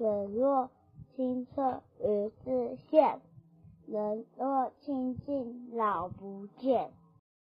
水若清澈鱼自现，人若清净老不见。